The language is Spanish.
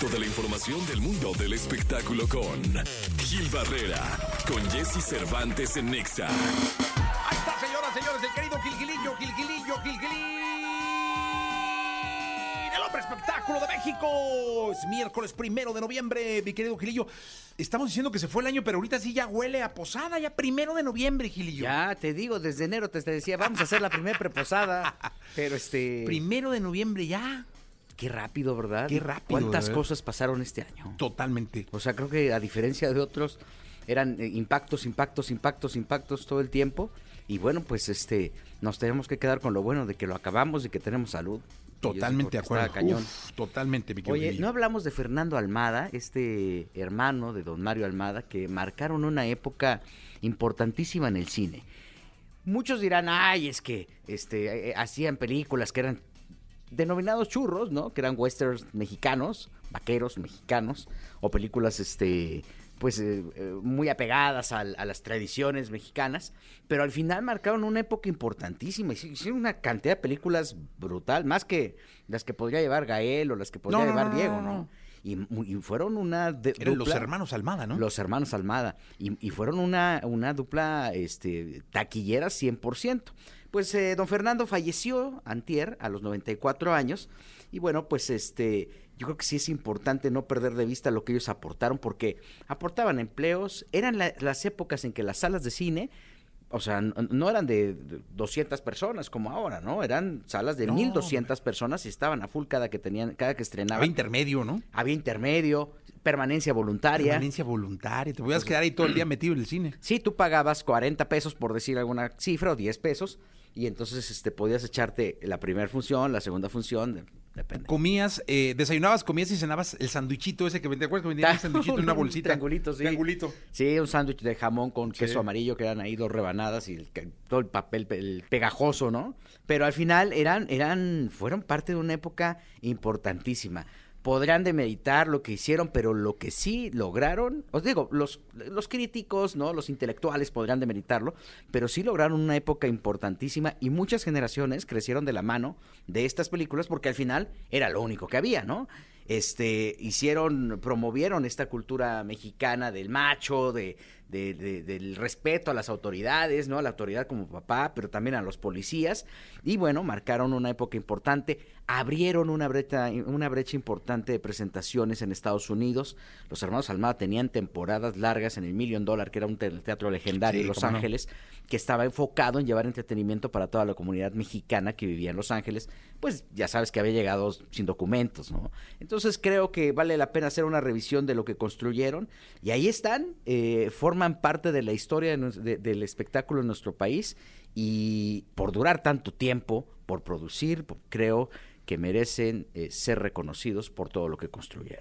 Toda la información del mundo del espectáculo con Gil Barrera, con Jesse Cervantes en Nexa. Ahí está, señoras, señores, el querido Gilgilillo, Gilgilillo, Gilgilín. El hombre espectáculo de México. Es miércoles primero de noviembre, mi querido Gilillo. Estamos diciendo que se fue el año, pero ahorita sí ya huele a posada, ya primero de noviembre, Gilillo. Ya, te digo, desde enero te decía, vamos a hacer la primera preposada. Pero este. Primero de noviembre ya. Qué rápido, ¿verdad? Qué rápido, ¿Cuántas ¿verdad? cosas pasaron este año? Totalmente. O sea, creo que a diferencia de otros, eran eh, impactos, impactos, impactos, impactos todo el tiempo. Y bueno, pues este, nos tenemos que quedar con lo bueno de que lo acabamos y que tenemos salud. Totalmente de acuerdo. cañón. Uf, totalmente, mi querido Oye, no hablamos de Fernando Almada, este hermano de don Mario Almada, que marcaron una época importantísima en el cine. Muchos dirán, ay, es que este, eh, hacían películas que eran denominados churros, ¿no? Que eran westerns mexicanos, vaqueros mexicanos, o películas, este, pues, eh, eh, muy apegadas a, las tradiciones mexicanas, pero al final marcaron una época importantísima, hici- hicieron una cantidad de películas brutal, más que las que podría llevar Gael o las que podría No, llevar no, Diego, no. Y, fueron una de- Eran los dupla- hermanos Almada, ¿no? los hermanos Almada. Y, y fueron una, una dupla este, taquillera 100%. Pues eh, don Fernando falleció antier a los 94 años. Y bueno, pues este, yo creo que sí es importante no perder de vista lo que ellos aportaron, porque aportaban empleos. Eran la- las épocas en que las salas de cine, o sea, no eran de 200 personas como ahora, ¿no? Eran salas de No, 1200 personas y estaban a full cada que tenían, cada que estrenaban. Había intermedio, ¿no? Había intermedio, permanencia voluntaria. Permanencia voluntaria. Te podías quedar ahí todo el día metido en el cine. Sí, tú pagabas 40 pesos por decir alguna cifra o 10 pesos y entonces este podías echarte la primera función, la segunda función, depende. Comías, eh, desayunabas, comías y cenabas el sanduichito ese que vendían. ¿Te acuerdas que vendían el sanduichito en una Un bolsita? triangulito, sí. Triangulito. Sí, un sándwich de jamón con queso Sí. amarillo que eran ahí dos rebanadas y el todo el papel pe- el pegajoso, ¿no? Pero al final eran eran fueron parte de una época importantísima. Podrán demeritar lo que hicieron, pero lo que sí lograron, os digo, los, los críticos, ¿no? Los intelectuales podrán demeritarlo, pero sí lograron una época importantísima y muchas generaciones crecieron de la mano de estas películas porque al final era lo único que había, ¿no? este hicieron promovieron esta cultura mexicana del macho de, de- de- del respeto a las autoridades no a la autoridad como papá pero también a los policías. Y bueno marcaron una época importante abrieron una brecha una brecha importante de presentaciones en Estados Unidos. Los hermanos Almada tenían temporadas largas en el Million Dollar que era un te- teatro legendario Sí, en Los no. Ángeles que estaba enfocado en llevar entretenimiento para toda la comunidad mexicana que vivía en Los Ángeles, pues ya sabes que había llegado sin documentos, ¿no? Entonces creo que vale la pena hacer una revisión de lo que construyeron. Y ahí están, eh, parte de la historia del espectáculo en nuestro país y por durar tanto tiempo, por producir, creo que merecen eh, ser reconocidos por todo lo que construyeron.